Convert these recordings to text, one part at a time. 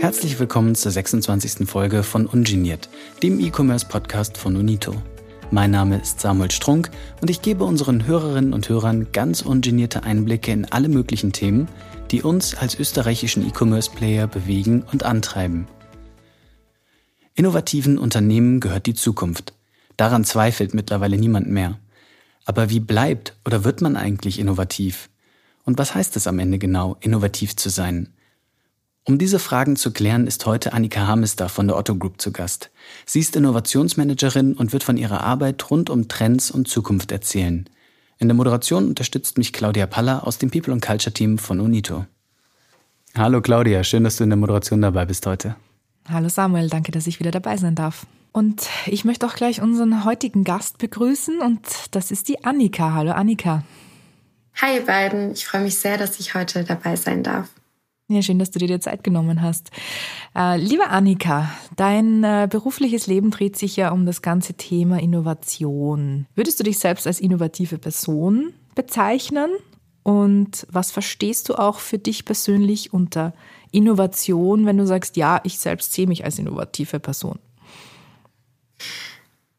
Herzlich willkommen zur 26. Folge von Ungeniert, dem E-Commerce-Podcast von Unito. Mein Name ist Samuel Strunk und ich gebe unseren Hörerinnen und Hörern ganz ungenierte Einblicke in alle möglichen Themen, die uns als österreichischen E-Commerce-Player bewegen und antreiben. Innovativen Unternehmen gehört die Zukunft. Daran zweifelt mittlerweile niemand mehr. Aber wie bleibt oder wird man eigentlich innovativ? Und was heißt es am Ende genau, innovativ zu sein? Um diese Fragen zu klären, ist heute Annika Hamester von der Otto Group zu Gast. Sie ist Innovationsmanagerin und wird von ihrer Arbeit rund um Trends und Zukunft erzählen. In der Moderation unterstützt mich Claudia Paller aus dem People and Culture Team von Unito. Hallo Claudia, schön, dass du in der Moderation dabei bist heute. Hallo Samuel, danke, dass ich wieder dabei sein darf. Und ich möchte auch gleich unseren heutigen Gast begrüßen und das ist die Annika. Hallo Annika. Hi ihr beiden, ich freue mich sehr, dass ich heute dabei sein darf. Ja, schön, dass du dir die Zeit genommen hast. Äh, liebe Annika, dein äh, berufliches Leben dreht sich ja um das ganze Thema Innovation. Würdest du dich selbst als innovative Person bezeichnen? Und was verstehst du auch für dich persönlich unter Innovation, wenn du sagst, ja, ich selbst sehe mich als innovative Person?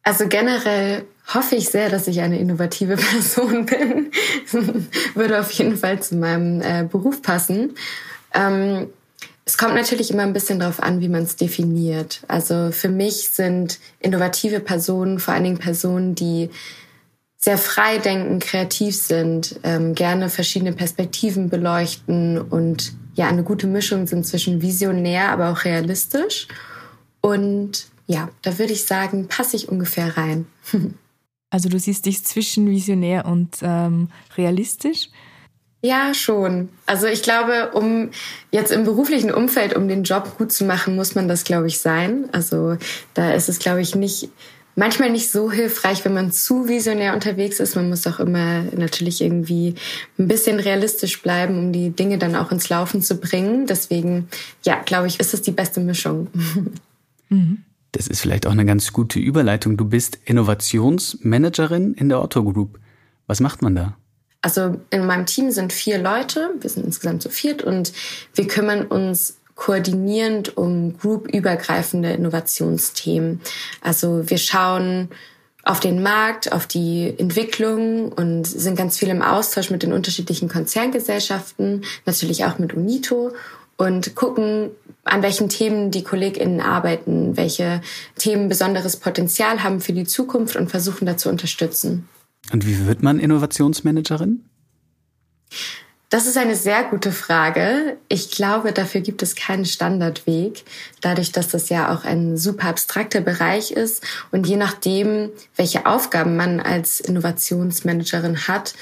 Also generell hoffe ich sehr, dass ich eine innovative Person bin. Würde auf jeden Fall zu meinem äh, Beruf passen. Ähm, es kommt natürlich immer ein bisschen darauf an, wie man es definiert. Also für mich sind innovative Personen vor allen Dingen Personen, die sehr frei denken, kreativ sind, ähm, gerne verschiedene Perspektiven beleuchten und ja, eine gute Mischung sind zwischen visionär, aber auch realistisch. Und ja, da würde ich sagen, passe ich ungefähr rein. also du siehst dich zwischen visionär und ähm, realistisch? Ja, schon. Also ich glaube, um jetzt im beruflichen Umfeld, um den Job gut zu machen, muss man das, glaube ich, sein. Also da ist es, glaube ich, nicht manchmal nicht so hilfreich, wenn man zu visionär unterwegs ist. Man muss auch immer natürlich irgendwie ein bisschen realistisch bleiben, um die Dinge dann auch ins Laufen zu bringen. Deswegen, ja, glaube ich, ist es die beste Mischung. Mhm. Das ist vielleicht auch eine ganz gute Überleitung. Du bist Innovationsmanagerin in der Otto Group. Was macht man da? Also in meinem Team sind vier Leute, wir sind insgesamt zu viert und wir kümmern uns koordinierend um groupübergreifende Innovationsthemen. Also wir schauen auf den Markt, auf die Entwicklung und sind ganz viel im Austausch mit den unterschiedlichen Konzerngesellschaften, natürlich auch mit UNITO und gucken, an welchen Themen die KollegInnen arbeiten, welche Themen besonderes Potenzial haben für die Zukunft und versuchen da zu unterstützen. Und wie wird man Innovationsmanagerin? Das ist eine sehr gute Frage. Ich glaube, dafür gibt es keinen Standardweg, dadurch, dass das ja auch ein super abstrakter Bereich ist und je nachdem, welche Aufgaben man als Innovationsmanagerin hat,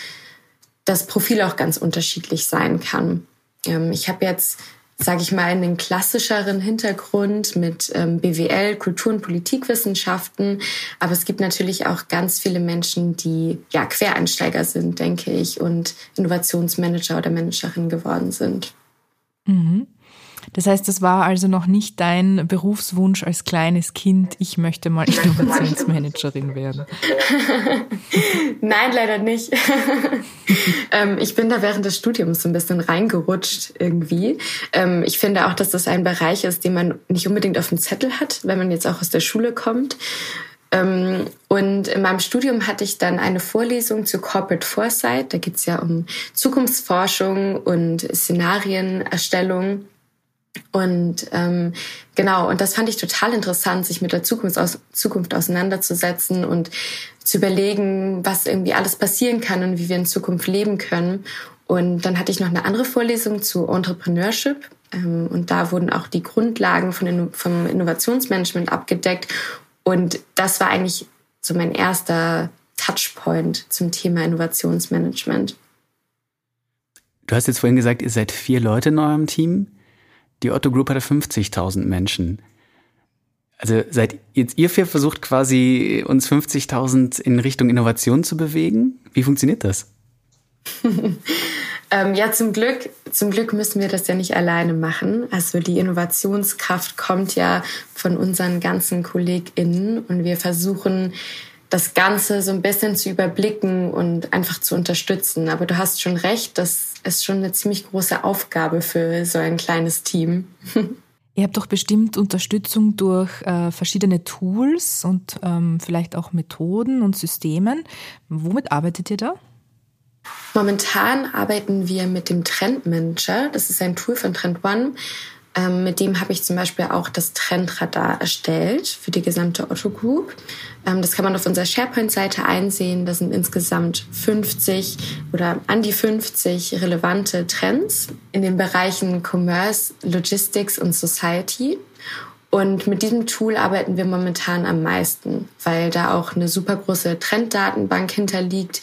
das Profil auch ganz unterschiedlich sein kann. Ähm, ich habe jetzt sage ich mal, einen klassischeren Hintergrund mit ähm, BWL, Kultur- und Politikwissenschaften. Aber es gibt natürlich auch ganz viele Menschen, die ja Quereinsteiger sind, denke ich, und Innovationsmanager oder Managerin geworden sind. Mhm. Das heißt, das war also noch nicht dein Berufswunsch als kleines Kind, ich möchte mal Innovationsmanagerin werden. Nein, leider nicht. Ähm, ich bin da während des Studiums so ein bisschen reingerutscht irgendwie. Ähm, ich finde auch, dass das ein Bereich ist, den man nicht unbedingt auf dem Zettel hat, wenn man jetzt auch aus der Schule kommt. Ähm, und in meinem Studium hatte ich dann eine Vorlesung zu Corporate Foresight. Da geht es ja um Zukunftsforschung und Szenarienerstellung. Und ähm, genau, und das fand ich total interessant, sich mit der Zukunft, aus, Zukunft auseinanderzusetzen und zu überlegen, was irgendwie alles passieren kann und wie wir in Zukunft leben können. Und dann hatte ich noch eine andere Vorlesung zu Entrepreneurship. Ähm, und da wurden auch die Grundlagen von, vom Innovationsmanagement abgedeckt. Und das war eigentlich so mein erster Touchpoint zum Thema Innovationsmanagement. Du hast jetzt vorhin gesagt, ihr seid vier Leute in eurem Team. Die Otto Group hatte 50.000 Menschen. Also seid jetzt ihr vier versucht quasi uns 50.000 in Richtung Innovation zu bewegen? Wie funktioniert das? ähm, ja, zum Glück, zum Glück müssen wir das ja nicht alleine machen. Also die Innovationskraft kommt ja von unseren ganzen KollegInnen und wir versuchen das Ganze so ein bisschen zu überblicken und einfach zu unterstützen. Aber du hast schon recht, das ist schon eine ziemlich große Aufgabe für so ein kleines Team. Ihr habt doch bestimmt Unterstützung durch äh, verschiedene Tools und ähm, vielleicht auch Methoden und Systemen. Womit arbeitet ihr da? Momentan arbeiten wir mit dem Trendmanager. Das ist ein Tool von Trend One. Ähm, mit dem habe ich zum Beispiel auch das Trendradar erstellt für die gesamte Otto Group. Ähm, das kann man auf unserer SharePoint-Seite einsehen. Das sind insgesamt 50 oder an die 50 relevante Trends in den Bereichen Commerce, Logistics und Society. Und mit diesem Tool arbeiten wir momentan am meisten, weil da auch eine super große Trenddatenbank hinterliegt.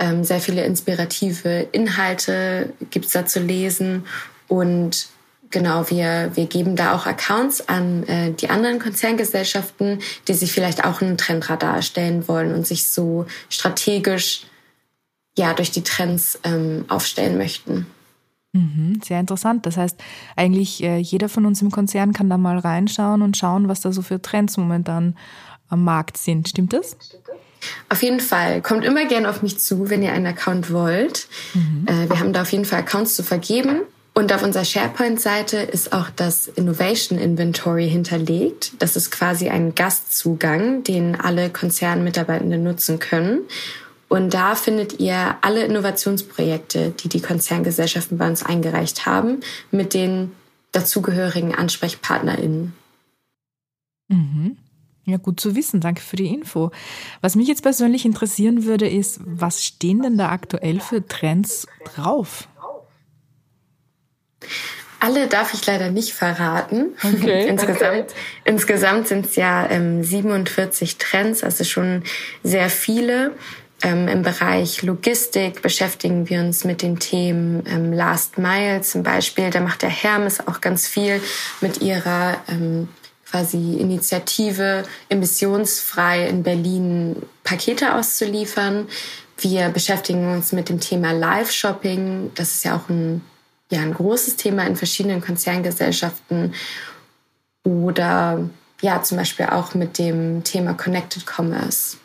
Ähm, sehr viele inspirative Inhalte gibt's da zu lesen und Genau, wir, wir geben da auch Accounts an äh, die anderen Konzerngesellschaften, die sich vielleicht auch einen Trendradar erstellen wollen und sich so strategisch ja durch die Trends ähm, aufstellen möchten. Mhm, sehr interessant. Das heißt, eigentlich äh, jeder von uns im Konzern kann da mal reinschauen und schauen, was da so für Trends momentan am Markt sind. Stimmt das? Auf jeden Fall. Kommt immer gerne auf mich zu, wenn ihr einen Account wollt. Mhm. Äh, wir haben da auf jeden Fall Accounts zu vergeben. Und auf unserer SharePoint-Seite ist auch das Innovation Inventory hinterlegt. Das ist quasi ein Gastzugang, den alle Konzernmitarbeitenden nutzen können. Und da findet ihr alle Innovationsprojekte, die die Konzerngesellschaften bei uns eingereicht haben, mit den dazugehörigen AnsprechpartnerInnen. Mhm. Ja, gut zu wissen. Danke für die Info. Was mich jetzt persönlich interessieren würde, ist, was stehen denn da aktuell für Trends drauf? Alle darf ich leider nicht verraten. Okay, insgesamt okay. insgesamt sind es ja ähm, 47 Trends, also schon sehr viele. Ähm, Im Bereich Logistik beschäftigen wir uns mit den Themen ähm, Last Mile zum Beispiel. Da macht der Hermes auch ganz viel mit ihrer ähm, quasi Initiative, emissionsfrei in Berlin Pakete auszuliefern. Wir beschäftigen uns mit dem Thema Live-Shopping. Das ist ja auch ein ja ein großes Thema in verschiedenen Konzerngesellschaften oder ja zum Beispiel auch mit dem Thema Connected Commerce.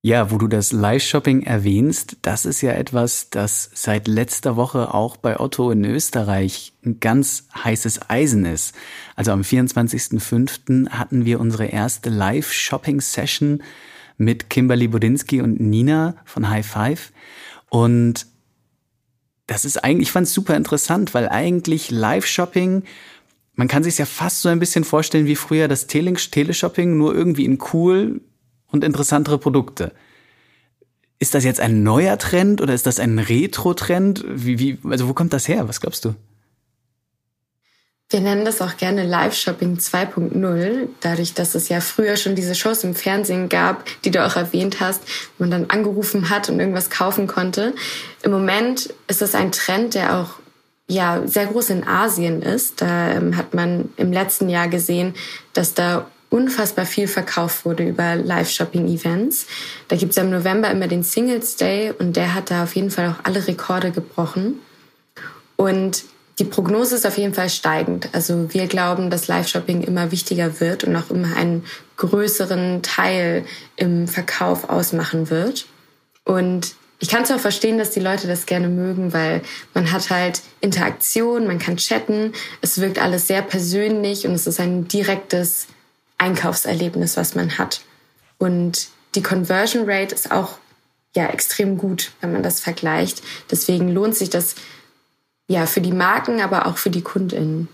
Ja, wo du das Live-Shopping erwähnst, das ist ja etwas, das seit letzter Woche auch bei Otto in Österreich ein ganz heißes Eisen ist. Also am 24.05. hatten wir unsere erste Live-Shopping-Session mit Kimberly Budinski und Nina von High Five. Und das ist eigentlich, ich fand es super interessant, weil eigentlich Live-Shopping, man kann sich ja fast so ein bisschen vorstellen wie früher das Teleshopping, nur irgendwie in cool und interessantere Produkte. Ist das jetzt ein neuer Trend oder ist das ein Retro-Trend? Wie, wie, also wo kommt das her? Was glaubst du? Wir nennen das auch gerne Live-Shopping 2.0, dadurch, dass es ja früher schon diese Shows im Fernsehen gab, die du auch erwähnt hast, wo man dann angerufen hat und irgendwas kaufen konnte. Im Moment ist es ein Trend, der auch ja sehr groß in Asien ist. Da ähm, hat man im letzten Jahr gesehen, dass da unfassbar viel verkauft wurde über Live-Shopping-Events. Da gibt's ja im November immer den Singles Day und der hat da auf jeden Fall auch alle Rekorde gebrochen. Und die Prognose ist auf jeden Fall steigend. Also wir glauben, dass Live-Shopping immer wichtiger wird und auch immer einen größeren Teil im Verkauf ausmachen wird. Und ich kann auch verstehen, dass die Leute das gerne mögen, weil man hat halt Interaktion, man kann chatten, es wirkt alles sehr persönlich und es ist ein direktes Einkaufserlebnis, was man hat. Und die Conversion Rate ist auch ja extrem gut, wenn man das vergleicht. Deswegen lohnt sich das ja, für die Marken, aber auch für die KundInnen.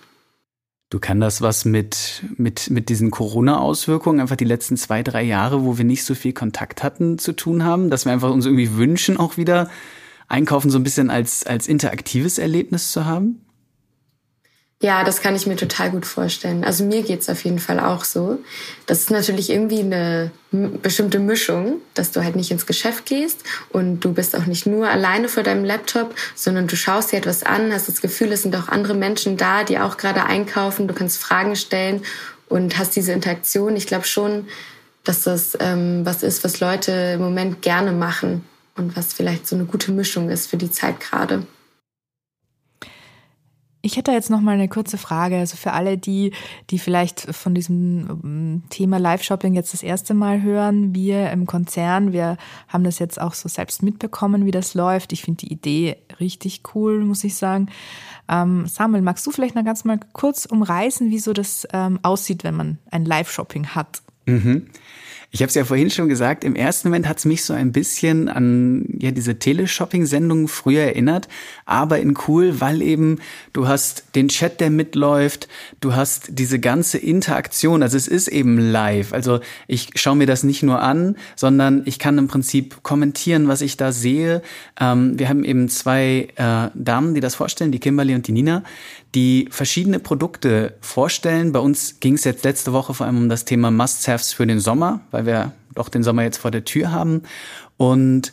Du kann das was mit, mit, mit diesen Corona-Auswirkungen, einfach die letzten zwei, drei Jahre, wo wir nicht so viel Kontakt hatten, zu tun haben, dass wir einfach uns irgendwie wünschen, auch wieder Einkaufen so ein bisschen als, als interaktives Erlebnis zu haben? Ja, das kann ich mir total gut vorstellen. Also mir geht's auf jeden Fall auch so. Das ist natürlich irgendwie eine bestimmte Mischung, dass du halt nicht ins Geschäft gehst und du bist auch nicht nur alleine vor deinem Laptop, sondern du schaust dir etwas an, hast das Gefühl, es sind auch andere Menschen da, die auch gerade einkaufen, du kannst Fragen stellen und hast diese Interaktion. Ich glaube schon, dass das ähm, was ist, was Leute im Moment gerne machen und was vielleicht so eine gute Mischung ist für die Zeit gerade. Ich hätte jetzt noch mal eine kurze Frage. Also für alle, die, die vielleicht von diesem ähm, Thema Live-Shopping jetzt das erste Mal hören, wir im Konzern, wir haben das jetzt auch so selbst mitbekommen, wie das läuft. Ich finde die Idee richtig cool, muss ich sagen. Ähm, Samuel, magst du vielleicht noch ganz mal kurz umreißen, wie so das ähm, aussieht, wenn man ein Live-Shopping hat? Mhm. Ich habe es ja vorhin schon gesagt, im ersten Moment hat es mich so ein bisschen an ja diese Teleshopping-Sendungen früher erinnert, aber in cool, weil eben du hast den Chat, der mitläuft, du hast diese ganze Interaktion, also es ist eben live. Also ich schaue mir das nicht nur an, sondern ich kann im Prinzip kommentieren, was ich da sehe. Ähm, wir haben eben zwei äh, Damen, die das vorstellen, die Kimberly und die Nina, die verschiedene Produkte vorstellen. Bei uns ging es jetzt letzte Woche vor allem um das Thema Must-Haves für den Sommer, weil wir doch den Sommer jetzt vor der Tür haben. Und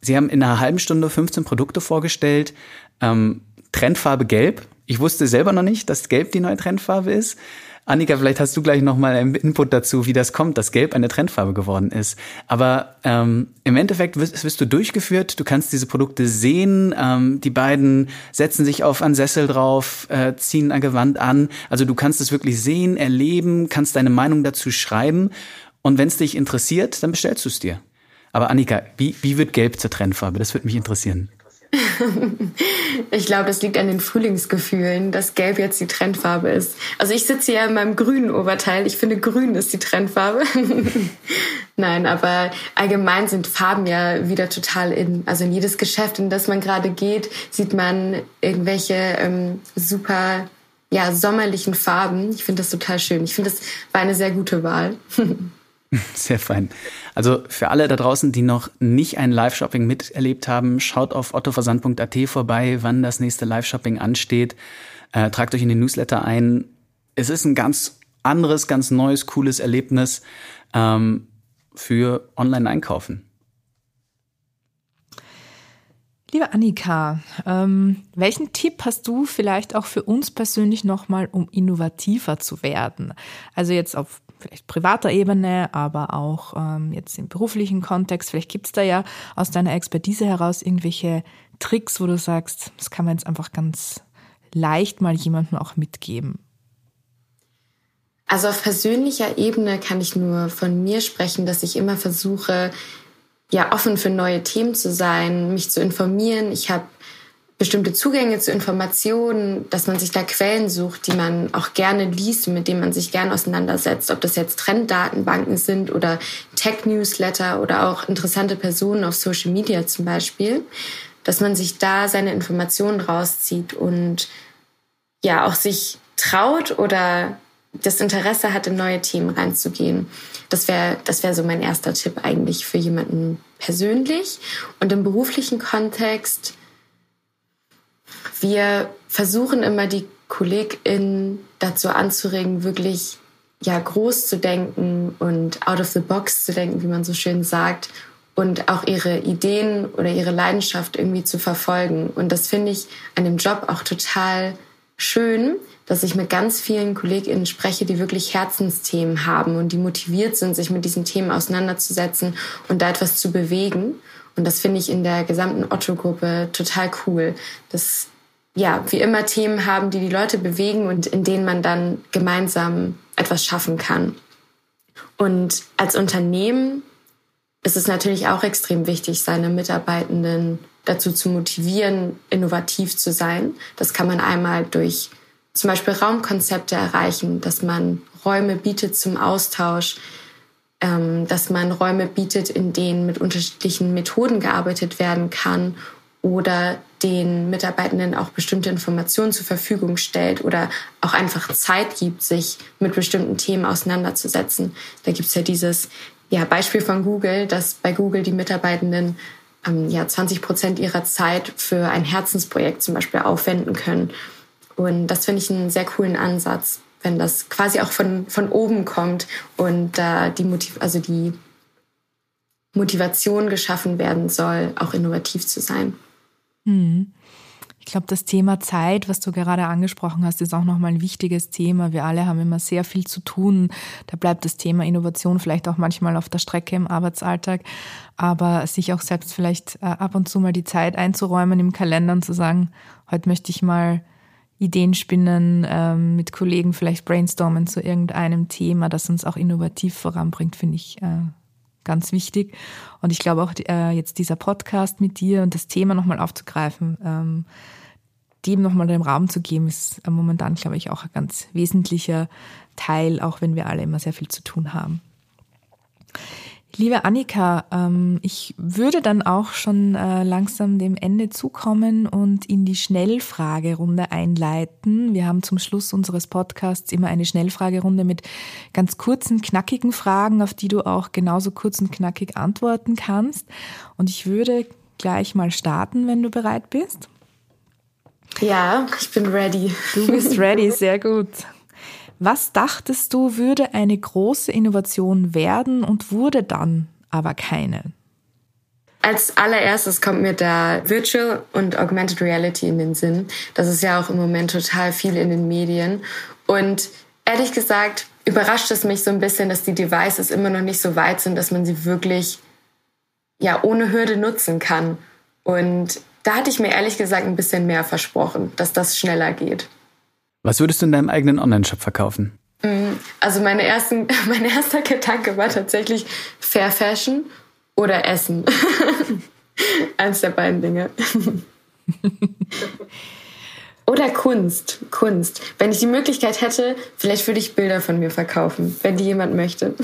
sie haben in einer halben Stunde 15 Produkte vorgestellt. Ähm, Trendfarbe Gelb. Ich wusste selber noch nicht, dass Gelb die neue Trendfarbe ist. Annika, vielleicht hast du gleich noch mal einen Input dazu, wie das kommt, dass Gelb eine Trendfarbe geworden ist. Aber ähm, im Endeffekt wirst, wirst, du durchgeführt, du kannst diese Produkte sehen, ähm, die beiden setzen sich auf einen Sessel drauf, äh, ziehen ein Gewand an. Also du kannst es wirklich sehen, erleben, kannst deine Meinung dazu schreiben. Und wenn es dich interessiert, dann bestellst du es dir. Aber Annika, wie, wie wird Gelb zur Trendfarbe? Das würde mich interessieren. ich glaube, das liegt an den Frühlingsgefühlen, dass Gelb jetzt die Trendfarbe ist. Also ich sitze ja in meinem grünen Oberteil. Ich finde, grün ist die Trendfarbe. Nein, aber allgemein sind Farben ja wieder total in. Also in jedes Geschäft, in das man gerade geht, sieht man irgendwelche ähm, super ja, sommerlichen Farben. Ich finde das total schön. Ich finde, das war eine sehr gute Wahl. Sehr fein. Also für alle da draußen, die noch nicht ein Live-Shopping miterlebt haben, schaut auf ottoversand.at vorbei, wann das nächste Live-Shopping ansteht. Äh, tragt euch in den Newsletter ein. Es ist ein ganz anderes, ganz neues, cooles Erlebnis ähm, für Online-Einkaufen. Liebe Annika, ähm, welchen Tipp hast du vielleicht auch für uns persönlich nochmal, um innovativer zu werden? Also jetzt auf vielleicht privater Ebene, aber auch ähm, jetzt im beruflichen Kontext. Vielleicht gibt's da ja aus deiner Expertise heraus irgendwelche Tricks, wo du sagst, das kann man jetzt einfach ganz leicht mal jemandem auch mitgeben. Also auf persönlicher Ebene kann ich nur von mir sprechen, dass ich immer versuche, ja offen für neue Themen zu sein, mich zu informieren. Ich habe bestimmte Zugänge zu Informationen, dass man sich da Quellen sucht, die man auch gerne liest mit denen man sich gerne auseinandersetzt, ob das jetzt Trenddatenbanken sind oder Tech-Newsletter oder auch interessante Personen auf Social Media zum Beispiel, dass man sich da seine Informationen rauszieht und ja auch sich traut oder das Interesse hat, in neue Themen reinzugehen. Das wäre das wäre so mein erster Tipp eigentlich für jemanden persönlich und im beruflichen Kontext wir versuchen immer die KollegInnen dazu anzuregen, wirklich ja groß zu denken und out of the box zu denken, wie man so schön sagt, und auch ihre Ideen oder ihre Leidenschaft irgendwie zu verfolgen. Und das finde ich an dem Job auch total schön, dass ich mit ganz vielen KollegInnen spreche, die wirklich Herzensthemen haben und die motiviert sind, sich mit diesen Themen auseinanderzusetzen und da etwas zu bewegen. Und das finde ich in der gesamten Otto-Gruppe total cool. Das ja, wie immer Themen haben, die die Leute bewegen und in denen man dann gemeinsam etwas schaffen kann. Und als Unternehmen ist es natürlich auch extrem wichtig, seine Mitarbeitenden dazu zu motivieren, innovativ zu sein. Das kann man einmal durch zum Beispiel Raumkonzepte erreichen, dass man Räume bietet zum Austausch, ähm, dass man Räume bietet, in denen mit unterschiedlichen Methoden gearbeitet werden kann oder den Mitarbeitenden auch bestimmte Informationen zur Verfügung stellt oder auch einfach Zeit gibt, sich mit bestimmten Themen auseinanderzusetzen. Da gibt's ja dieses ja, Beispiel von Google, dass bei Google die Mitarbeitenden ähm, ja 20 Prozent ihrer Zeit für ein Herzensprojekt zum Beispiel aufwenden können. Und das finde ich einen sehr coolen Ansatz, wenn das quasi auch von, von oben kommt und äh, die Motiv also die Motivation geschaffen werden soll, auch innovativ zu sein. Hm. Ich glaube, das Thema Zeit, was du gerade angesprochen hast, ist auch nochmal ein wichtiges Thema. Wir alle haben immer sehr viel zu tun. Da bleibt das Thema Innovation vielleicht auch manchmal auf der Strecke im Arbeitsalltag. Aber sich auch selbst vielleicht äh, ab und zu mal die Zeit einzuräumen im Kalender und zu sagen, heute möchte ich mal Ideen spinnen, ähm, mit Kollegen vielleicht brainstormen zu irgendeinem Thema, das uns auch innovativ voranbringt, finde ich äh, ganz wichtig. Und ich glaube auch äh, jetzt dieser Podcast mit dir und das Thema nochmal aufzugreifen, ähm, dem nochmal den Raum zu geben, ist momentan, glaube ich, auch ein ganz wesentlicher Teil, auch wenn wir alle immer sehr viel zu tun haben. Liebe Annika, ähm, ich würde dann auch schon äh, langsam dem Ende zukommen und in die Schnellfragerunde einleiten. Wir haben zum Schluss unseres Podcasts immer eine Schnellfragerunde mit ganz kurzen, knackigen Fragen, auf die du auch genauso kurz und knackig antworten kannst. Und ich würde gleich mal starten, wenn du bereit bist. Ja, ich bin ready. Du bist ready, sehr gut. Was dachtest du, würde eine große Innovation werden und wurde dann aber keine? Als allererstes kommt mir da Virtual und Augmented Reality in den Sinn. Das ist ja auch im Moment total viel in den Medien. Und ehrlich gesagt überrascht es mich so ein bisschen, dass die Devices immer noch nicht so weit sind, dass man sie wirklich ja ohne Hürde nutzen kann. Und da hatte ich mir ehrlich gesagt ein bisschen mehr versprochen, dass das schneller geht. Was würdest du in deinem eigenen Online-Shop verkaufen? Mm, also meine ersten, mein erster Gedanke war tatsächlich Fair Fashion oder Essen. Eins der beiden Dinge. oder Kunst. Kunst. Wenn ich die Möglichkeit hätte, vielleicht würde ich Bilder von mir verkaufen, wenn die jemand möchte.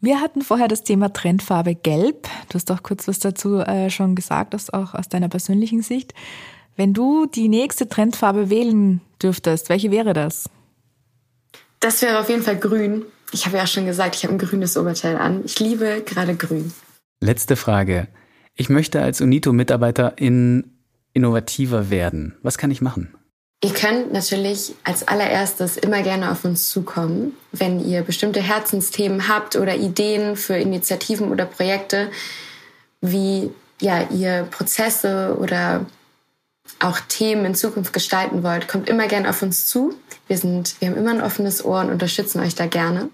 Wir hatten vorher das Thema Trendfarbe Gelb. Du hast auch kurz was dazu äh, schon gesagt, das auch aus deiner persönlichen Sicht. Wenn du die nächste Trendfarbe wählen dürftest, welche wäre das? Das wäre auf jeden Fall grün. Ich habe ja schon gesagt, ich habe ein grünes Oberteil an. Ich liebe gerade grün. Letzte Frage. Ich möchte als UNITO-Mitarbeiter in innovativer werden. Was kann ich machen? Ihr könnt natürlich als allererstes immer gerne auf uns zukommen, wenn ihr bestimmte Herzensthemen habt oder Ideen für Initiativen oder Projekte, wie ja, ihr Prozesse oder auch Themen in Zukunft gestalten wollt, kommt immer gerne auf uns zu. Wir sind, wir haben immer ein offenes Ohr und unterstützen euch da gerne.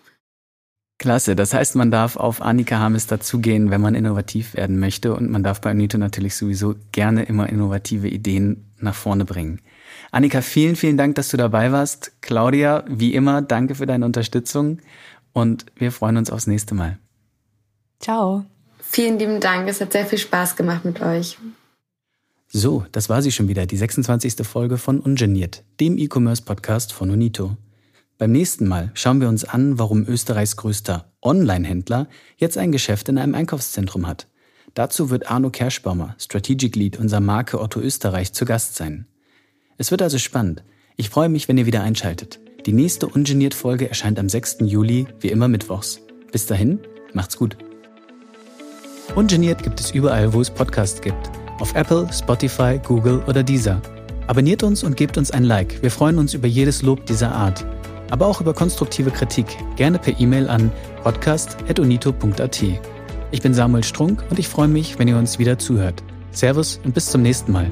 Klasse. Das heißt, man darf auf Annika Hames dazugehen, wenn man innovativ werden möchte. Und man darf bei Unito natürlich sowieso gerne immer innovative Ideen nach vorne bringen. Annika, vielen, vielen Dank, dass du dabei warst. Claudia, wie immer, danke für deine Unterstützung. Und wir freuen uns aufs nächste Mal. Ciao. Vielen lieben Dank. Es hat sehr viel Spaß gemacht mit euch. So, das war sie schon wieder, die 26. Folge von Ungeniert, dem E-Commerce-Podcast von Unito. Beim nächsten Mal schauen wir uns an, warum Österreichs größter Online-Händler jetzt ein Geschäft in einem Einkaufszentrum hat. Dazu wird Arno Kerschbaumer, Strategic Lead unserer Marke Otto Österreich, zu Gast sein. Es wird also spannend. Ich freue mich, wenn ihr wieder einschaltet. Die nächste Ungeniert-Folge erscheint am 6. Juli, wie immer mittwochs. Bis dahin, macht's gut. Ungeniert gibt es überall, wo es Podcasts gibt auf Apple, Spotify, Google oder Deezer. Abonniert uns und gebt uns ein Like. Wir freuen uns über jedes Lob dieser Art. Aber auch über konstruktive Kritik, gerne per E-Mail an podcast.unito.at. Ich bin Samuel Strunk und ich freue mich, wenn ihr uns wieder zuhört. Servus und bis zum nächsten Mal.